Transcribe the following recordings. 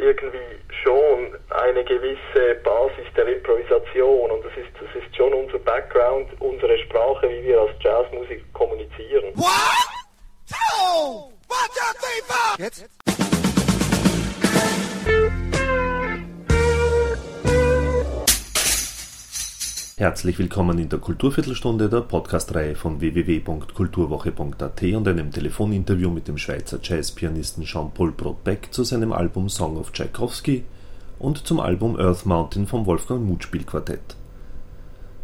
irgendwie schon eine gewisse Basis Herzlich willkommen in der Kulturviertelstunde der Podcastreihe von www.kulturwoche.at und einem Telefoninterview mit dem Schweizer Jazzpianisten Jean-Paul Brodbeck zu seinem Album Song of Tchaikovsky und zum Album Earth Mountain vom Wolfgang Mutspiel Quartett.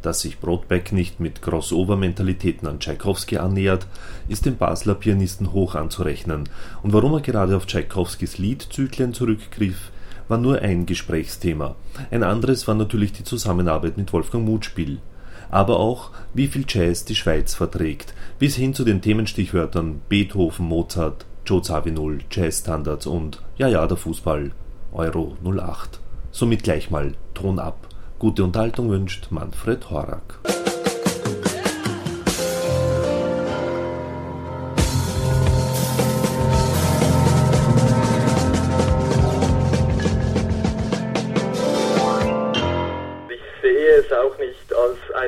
Dass sich Brodbeck nicht mit Crossover-Mentalitäten an Tchaikovsky annähert, ist dem Basler Pianisten hoch anzurechnen, und warum er gerade auf Tchaikovskys Liedzyklen zurückgriff, war nur ein Gesprächsthema, ein anderes war natürlich die Zusammenarbeit mit Wolfgang Mutspiel. Aber auch, wie viel Jazz die Schweiz verträgt, bis hin zu den Themenstichwörtern Beethoven, Mozart, Joe Zawinul, Jazzstandards und Ja ja, der Fußball, Euro 08. Somit gleich mal Ton ab. Gute Unterhaltung wünscht Manfred Horak.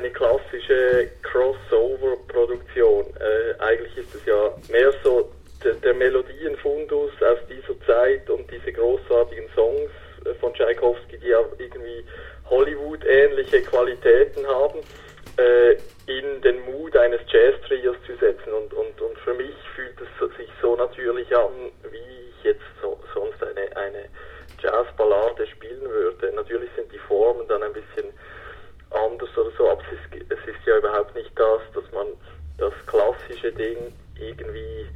Eine klassische Crossover-Produktion. Äh, eigentlich ist es ja mehr so der, der Melodienfundus aus dieser Zeit und diese großartigen Songs äh, von Tchaikovsky, die ja irgendwie Hollywood-ähnliche Qualitäten haben, äh, in den Mut eines Jazz-Trios zu setzen. Und, und, und für mich fühlt es sich so natürlich an, wie ich jetzt so, sonst eine, eine Jazzballade spielen würde. Natürlich sind die Formen dann ein bisschen anders oder so, aber es ist, es ist ja überhaupt nicht das, dass man das klassische Ding irgendwie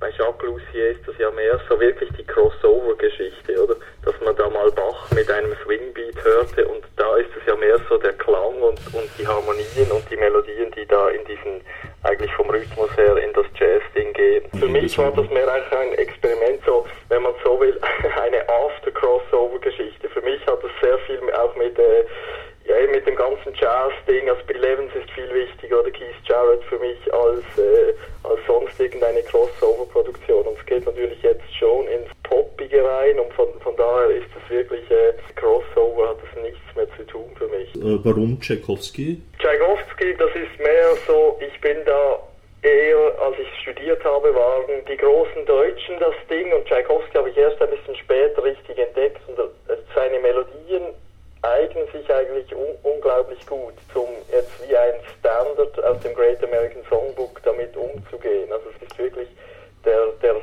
bei Jacques Lussier ist das ja mehr so wirklich die Crossover-Geschichte, oder? Dass man da mal Bach mit einem Swingbeat hörte und da ist es ja mehr so der Klang und, und die Harmonien und die Melodien, die da in diesen, eigentlich vom Rhythmus her in das Jazz-Ding gehen. Für mich war das mehr eigentlich ein Experiment, so, wenn man so will, eine After-Crossover-Geschichte. Für mich hat das sehr viel auch mit, äh, ja, mit dem ganzen Jazz-Ding, also Bill Evans ist viel wichtiger oder Keith Jarrett für mich als, äh, als sonst irgendeine Crossover-Produktion. Und es geht natürlich jetzt schon ins Poppige rein und von, von daher ist es wirklich, äh, Crossover hat es nichts mehr zu tun für mich. Äh, warum Tchaikovsky? Tchaikovsky, das ist mehr so, ich bin da eher, als ich studiert habe, waren die großen Deutschen das Ding und Tchaikovsky habe ich erst ein bisschen später richtig entdeckt und äh, seine Melodien eignen sich eigentlich un unglaublich gut, um jetzt wie ein Standard aus dem Great American Songbook damit umzugehen. Also es ist wirklich der, der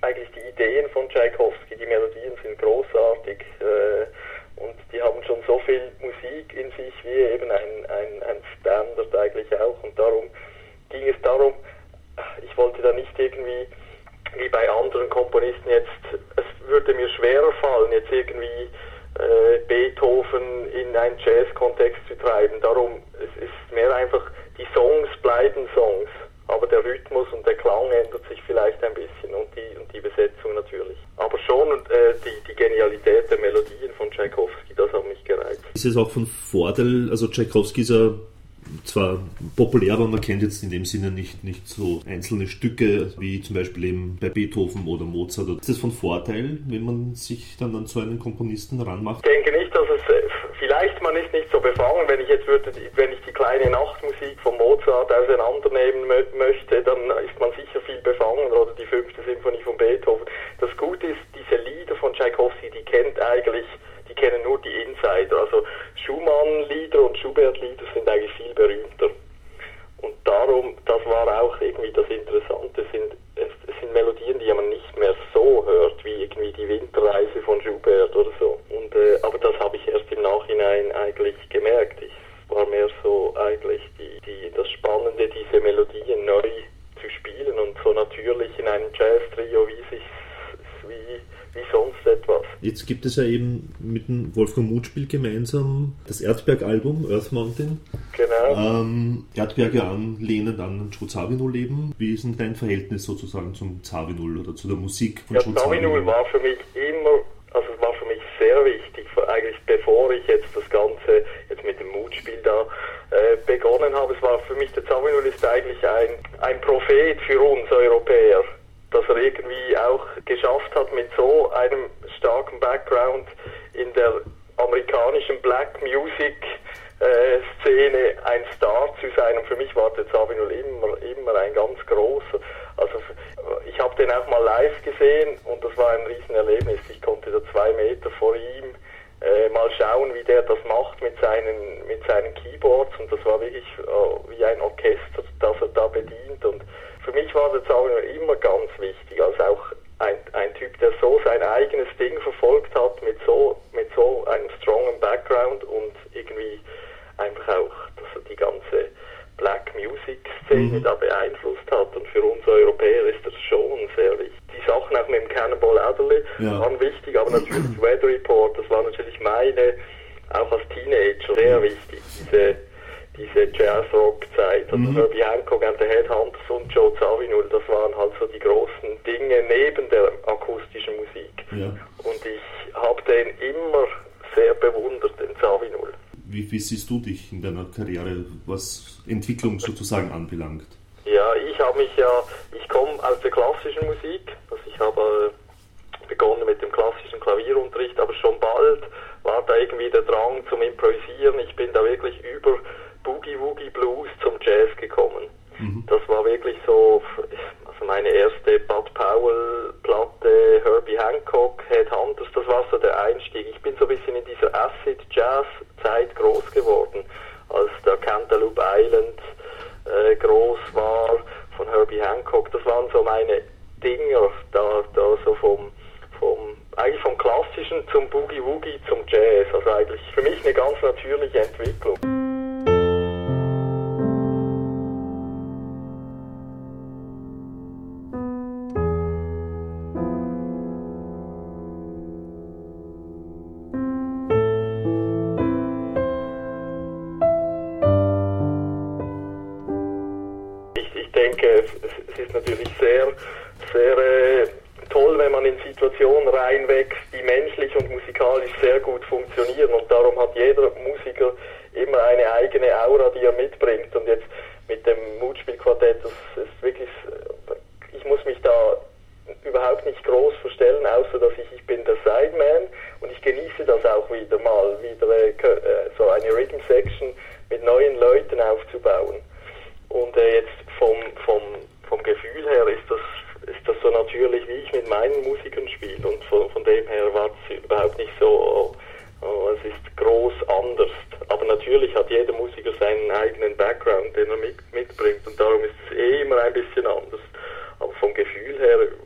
eigentlich die Ideen von Tchaikovsky, die Melodien sind großartig äh, und die haben schon so viel Musik in sich wie eben ein, ein, ein Standard eigentlich auch und darum ging es darum, ich wollte da nicht irgendwie wie bei anderen Komponisten jetzt, es würde mir schwerer fallen, jetzt irgendwie äh, Beethoven in einen Jazz-Kontext zu treiben. Darum, es ist mehr einfach, die Songs bleiben Songs, aber der Rhythmus und der Klang ändert sich vielleicht ein bisschen und die, und die Besetzung natürlich. Aber schon äh, die, die Genialität der Melodien von Tchaikovsky, das hat mich gereizt. Ist es auch von Vorteil, also Tchaikovsky ist ja zwar populär, aber man kennt jetzt in dem Sinne nicht, nicht so einzelne Stücke wie zum Beispiel eben bei Beethoven oder Mozart. Ist das von Vorteil, wenn man sich dann an so einen Komponisten ranmacht? Ich denke nicht, dass es vielleicht man ist nicht so befangen, wenn ich jetzt würde, wenn ich die kleine Nachtmusik von Mozart auseinandernehmen möchte, dann ist man sicher viel befangen oder die fünfte Sinfonie von Beethoven. Das Gute ist, diese Lieder von Tchaikovsky, die kennt eigentlich die kennen nur die Insider. Also Schumann-Lieder und Schubert-Lieder sind eigentlich viel berühmter. Und darum, das war auch irgendwie das Interessante, sind, es, es sind Melodien, die man nicht mehr so hört, wie irgendwie die Winterreise von Schubert oder so. Und, äh, aber das habe ich erst im Nachhinein eigentlich gemerkt. Ich war mehr so eigentlich die, die, das Spannende, diese Melodien neu zu spielen und so natürlich in einem Jazz-Trio, wie sich wie wie sonst etwas. Jetzt gibt es ja eben mit dem Wolfgang Mutspiel gemeinsam das Erdberg-Album Earth Mountain. Genau. Ähm, Erdberge anlehnend an Joe Zawinul leben. Wie ist denn dein Verhältnis sozusagen zum Zawinul oder zu der Musik von ja, Joe Zawinul? war für mich immer, also es war für mich sehr wichtig, eigentlich bevor ich jetzt das Ganze jetzt mit dem Mutspiel da äh, begonnen habe. Es war für mich, der Zawinul ist eigentlich ein, ein Prophet für uns Europäer dass er irgendwie auch geschafft hat, mit so einem starken Background in der amerikanischen Black Music äh, Szene ein Star zu sein. Und für mich war der Sabinul immer, immer ein ganz großer. Also ich habe den auch mal live gesehen und das war ein Riesenerlebnis. Ich konnte da zwei Meter vor ihm äh, mal schauen, wie der das macht mit seinen, mit seinen Keyboards und das war wirklich äh, wie ein Orchester, das er da bedient und für mich war der Sabinul immer ganz wichtig, als auch ein, ein Typ, der so sein eigenes Ding verfolgt hat mit so, mit so einem strongen Background und irgendwie einfach auch dass die ganze Black Music Szene mhm. da beeinflusst hat. Und für uns Europäer ist das schon sehr wichtig. Sachen auch mit dem Cannonball Adderley ja. waren wichtig, aber natürlich Weather Report, das war natürlich meine, auch als Teenager, sehr wichtig, diese, diese Jazz-Rock-Zeit. Also mhm. Herbie Hancock and the Headhunters und Joe Zawinul, das waren halt so die großen Dinge neben der akustischen Musik. Ja. Und ich habe den immer sehr bewundert, den Zawinul. Wie, wie siehst du dich in deiner Karriere, was Entwicklung sozusagen anbelangt? Ja, ich habe mich ja, ich komme aus der klassischen Musik, ich habe begonnen mit dem klassischen Klavierunterricht, aber schon bald war da irgendwie der Drang zum Improvisieren. Ich bin da wirklich über Boogie Woogie Blues zum Jazz gekommen. Mhm. Das war wirklich so, also meine erste Bud Powell Platte, Herbie Hancock, Headhunters, das war so der Einstieg. Ich bin so ein bisschen in dieser Acid Jazz Zeit groß geworden, als der Cantaloupe Island äh, groß war von Herbie Hancock. Das waren so meine Dinger, da, da so vom, vom, eigentlich vom Klassischen zum Boogie Woogie zum Jazz. Also eigentlich für mich eine ganz natürliche Entwicklung. musikalisch sehr gut funktionieren und darum hat jeder Musiker immer eine eigene Aura, die er mitbringt. Und jetzt mit dem Mutspielquartett, das ist wirklich, ich muss mich da überhaupt nicht groß verstellen, außer dass ich, ich bin der Sideman und ich genieße das auch wieder mal, wieder äh, Aber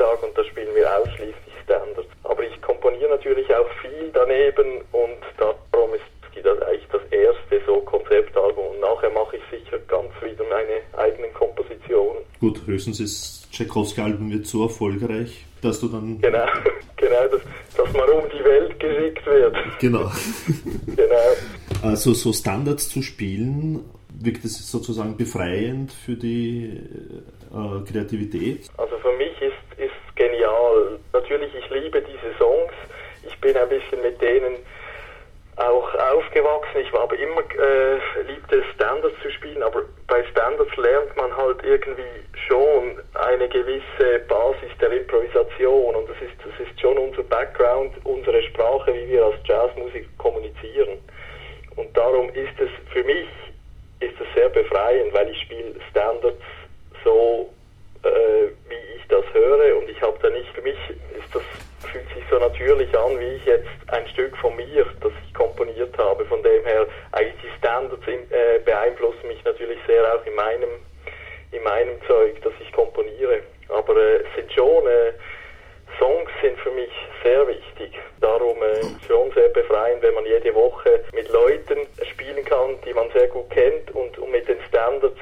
Dienstag und da spielen wir ausschließlich Standards. Aber ich komponiere natürlich auch viel daneben und darum ist das eigentlich das erste so Konzeptalbum und nachher mache ich sicher ganz wieder meine eigenen Kompositionen. Gut, höchstens ist Tchaikovsky-Album wird so erfolgreich, dass du dann... Genau, genau, dass, dass man um die Welt geschickt wird. Genau. genau. Also so Standards zu spielen, wirkt es sozusagen befreiend für die äh, Kreativität? Also für mich ist, ist genial. Natürlich, ich liebe diese Songs. Ich bin ein bisschen mit denen auch aufgewachsen. Ich war aber immer äh, liebte Standards zu spielen, aber bei Standards lernt man halt irgendwie schon eine gewisse Basis der Improvisation und das ist das ist schon unser Background, unsere Sprache, wie wir als Jazzmusik kommunizieren. Und darum ist es für mich ist es sehr befreiend, weil ich spiele Standards so, äh, wie ich das höre für mich ist das, fühlt sich so natürlich an, wie ich jetzt ein Stück von mir, das ich komponiert habe. Von dem her, eigentlich die Standards äh, beeinflussen mich natürlich sehr auch in meinem, in meinem Zeug, das ich komponiere. Aber äh, sind schon, äh, Songs sind für mich sehr wichtig. Darum äh, schon sehr befreiend, wenn man jede Woche mit Leuten spielen kann, die man sehr gut kennt und, und mit den Standards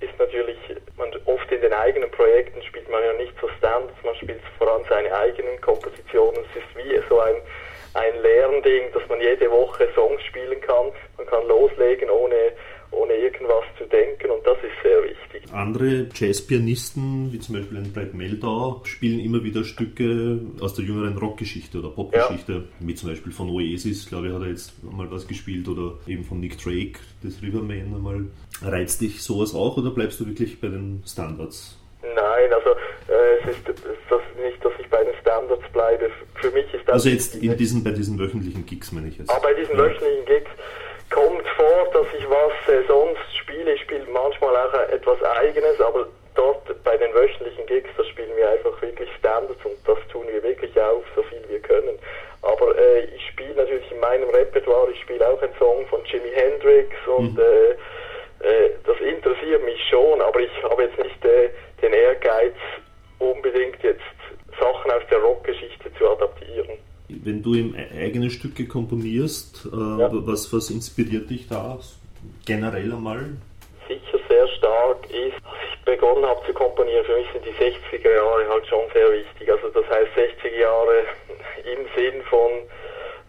ist natürlich, man oft in den eigenen Projekten spielt man ja nicht so Standards, man spielt vor allem seine eigenen Kompositionen. Es ist wie so ein, ein Lernding, dass man jede Woche Songs spielen kann. Man kann loslegen ohne, ohne irgendwas zu denken und das ist sehr wichtig. Andere Jazzpianisten, wie zum Beispiel ein Brad Meldau, spielen immer wieder Stücke aus der jüngeren Rockgeschichte oder Popgeschichte, ja. wie zum Beispiel von Oasis, glaube ich, hat er jetzt mal was gespielt oder eben von Nick Drake, das Riverman einmal. Reizt dich sowas auch oder bleibst du wirklich bei den Standards? Nein, also äh, es ist das nicht, dass ich bei den Standards bleibe. Für mich ist. Also jetzt in diesen, bei diesen wöchentlichen Gigs meine ich jetzt. Ah, bei diesen ja. wöchentlichen Gigs kommt vor, dass ich was äh, sonst spiele. Ich spiele manchmal auch etwas Eigenes, aber dort bei den wöchentlichen Gigs, da spielen wir einfach wirklich Standards und das tun wir wirklich auf, so viel wir können. Aber äh, ich spiele natürlich in meinem Repertoire, ich spiele auch einen Song von Jimi Hendrix und mhm. äh, äh, das interessiert mich schon, aber ich habe jetzt nicht äh, den Ehrgeiz, unbedingt jetzt Sachen aus der Rockgeschichte zu adaptieren. Wenn du e-, eigene Stücke komponierst, äh, ja. was, was inspiriert dich da generell einmal? Sicher sehr stark ist, als ich begonnen habe zu komponieren, für mich sind die 60er Jahre halt schon sehr wichtig. Also das heißt 60er Jahre im Sinn von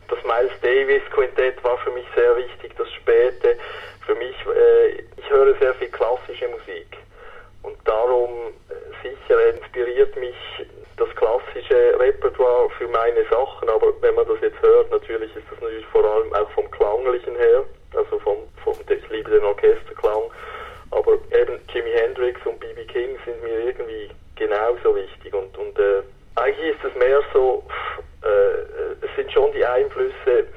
das Miles Davis Quintett war für mich sehr wichtig, das späte. Für mich, äh, ich höre sehr viel klassische Musik. Und darum äh, sicher inspiriert mich das klassische Repertoire für meine Sachen, aber wenn man das jetzt hört, natürlich ist das natürlich vor allem auch vom Klanglichen her, also vom, vom ich liebe den Orchesterklang, aber eben Jimi Hendrix und B.B. King sind mir irgendwie genauso wichtig und, und äh, eigentlich ist es mehr so, äh, es sind schon die Einflüsse,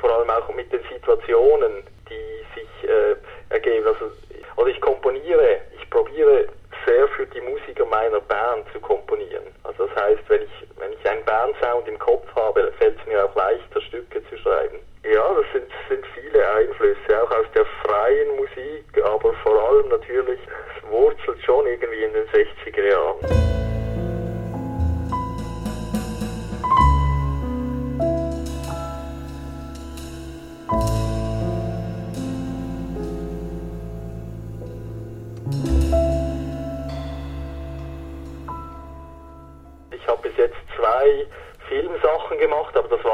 vor allem auch mit den Situationen, die sich äh, ergeben. Also, oder ich komponiere, ich probiere sehr für die Musiker meiner Band zu komponieren. Also das heißt, wenn ich, wenn ich einen Bandsound im Kopf habe, fällt es mir auch leichter, Stücke zu schreiben. Ja, das sind, sind viele Einflüsse, auch aus der freien Musik, aber vor allem natürlich, es wurzelt schon irgendwie in den 60er Jahren.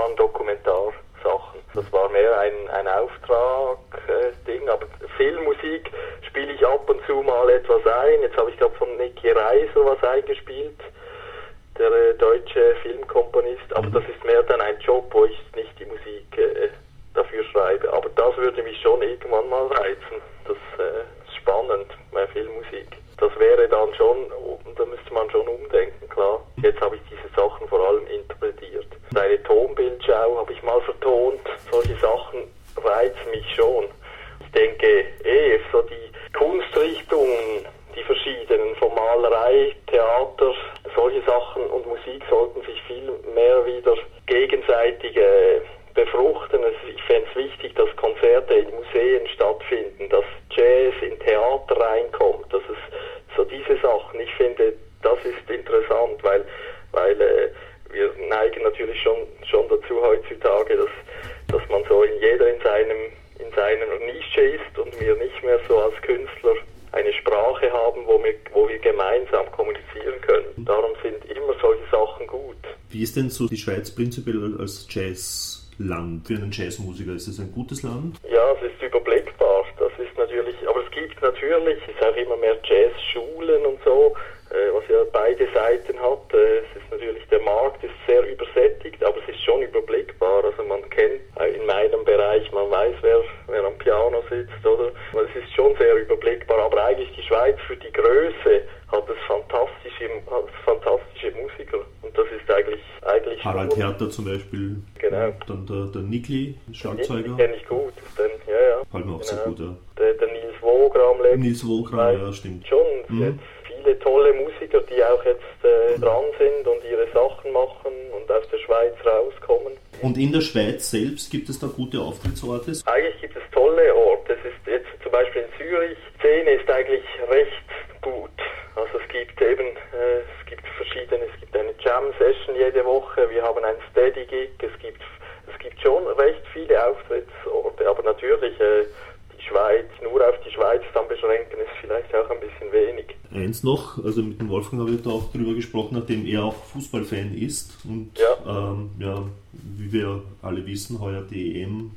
Waren Dokumentarsachen. Das war mehr ein, ein Auftrag-Ding, äh, aber Filmmusik spiele ich ab und zu mal etwas ein. Jetzt habe ich glaube von Niki Reiser was eingespielt, der äh, deutsche Filmkomponist, aber mhm. das ist mehr dann ein Job, wo ich nicht die Musik äh, dafür schreibe. Aber das würde mich schon irgendwann mal reizen. Das äh, ist spannend bei Filmmusik. Das wäre dann schon, da müsste man schon umdenken, klar. Jetzt habe ich diese Sachen vor allem interpretiert. Eine Tonbildschau habe ich mal vertont. Solche Sachen reizen mich schon. Ich denke, eh, so die Kunstrichtungen, die verschiedenen, von Malerei, Theater, solche Sachen und Musik sollten sich viel mehr wieder gegenseitig äh, befruchten. Ich fände es wichtig, dass Konzerte in Museen stattfinden, dass Jazz in Theater reinkommt, dass es so diese Sachen. Ich finde, das ist interessant, weil, weil äh, wir neigen natürlich schon, schon dazu heutzutage, dass, dass man so in jeder in seinem in seiner Nische ist und wir nicht mehr so als Künstler eine Sprache haben, wo wir, wo wir gemeinsam kommunizieren können. Darum sind immer solche Sachen gut. Wie ist denn so die Schweiz prinzipiell als Jazz Land für einen Jazzmusiker? Ist es ein gutes Land? Ja, es ist überblickbar. Das ist natürlich, aber es gibt natürlich, es ist auch immer mehr Jazzschulen und so, äh, was ja beide Seiten hat. Äh, es ist natürlich, der Markt ist sehr übersättigt, aber es ist schon überblickbar. Also man kennt in meinem Bereich, man weiß, wer, wer am Piano sitzt, oder? Es ist schon sehr überblickbar, aber eigentlich die Schweiz für die Größe hat es fantastische, hat es fantastische Musiker. Und das ist eigentlich, eigentlich Harald Herter zum Beispiel. Genau. Dann der, der Nikli, Schlagzeuger. kenne ich gut. Den, ja, ja. Fällt mir auch genau. sehr gut, ja. Der, der Nils Wogram lebt. Nils Wogram, ja, stimmt. Schon, mhm. viele tolle Musiker, die auch jetzt äh, dran sind und ihre Sachen machen und aus der Schweiz rauskommen. Und in der Schweiz selbst gibt es da gute Auftrittsorte? Eigentlich gibt es tolle Orte. Es ist jetzt zum Beispiel in Zürich, Szene ist eigentlich recht gut. Also es gibt eben, äh, es gibt verschiedene, es gibt eine Jam-Session jede Woche, wir haben ein Steady-Gig, es gibt, es gibt schon recht viele Auftrittsorte, aber natürlich äh, die Schweiz, nur auf die Schweiz dann beschränken, ist vielleicht auch ein bisschen wenig. Eins noch, also mit dem Wolfgang habe ich da auch darüber gesprochen, nachdem er auch Fußballfan ist und Ja. ähm, ja, wie wir alle wissen, heuer die EM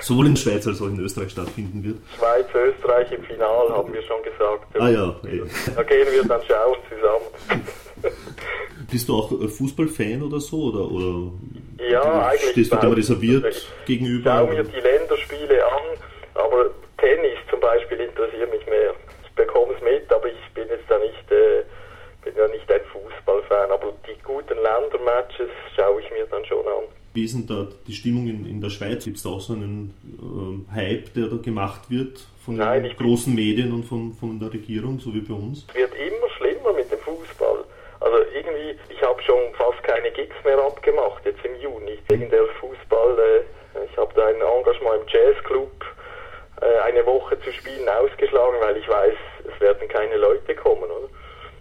sowohl in Schweiz als auch in Österreich stattfinden wird. Schweiz, Österreich im Final, haben wir schon gesagt. Ah ja, ey. Da gehen wir dann schauen zusammen. Bist du auch äh, Fußballfan oder so? Oder, oder Ja, eigentlich. stehst du dem überhaupt reserviert nicht. gegenüber? schaue mir die Länderspiele an, aber Tennis zum Beispiel interessiert mich mehr. Ich bekomme es mit, aber ich bin jetzt da nicht, äh, bin ja nicht ein Fußballfan. Aber die guten Ländermatches schaue ich mir dann schon an. Wie ist denn da die Stimmung in, in der Schweiz? Gibt es da auch so einen ähm, Hype, der da gemacht wird von Nein, den großen Medien und von, von der Regierung, so wie bei uns? Es wird immer schlimmer mit dem Fußball. Also irgendwie, ich habe schon fast keine Gigs mehr abgemacht, jetzt im Juni. Wegen der Fußball, äh, ich habe da ein Engagement im Jazzclub eine Woche zu spielen ausgeschlagen, weil ich weiß, es werden keine Leute kommen, oder?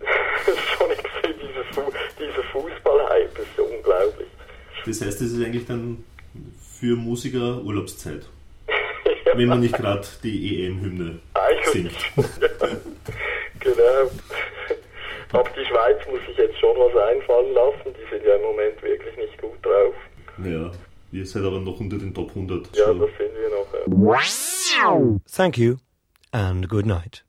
Das ist schon extrem, dieses dieser Fußballhype ist unglaublich. Das heißt, es ist eigentlich dann für Musiker Urlaubszeit, wenn man nicht gerade die EM-Hymne singt. Eigentlich. ja, genau. Aber die Schweiz muss sich jetzt schon was einfallen lassen. Die sind ja im Moment wirklich nicht gut drauf. Ja, ihr seid aber noch unter den Top 100. Ja, so. das sind wir noch. Ja. Thank you and good night.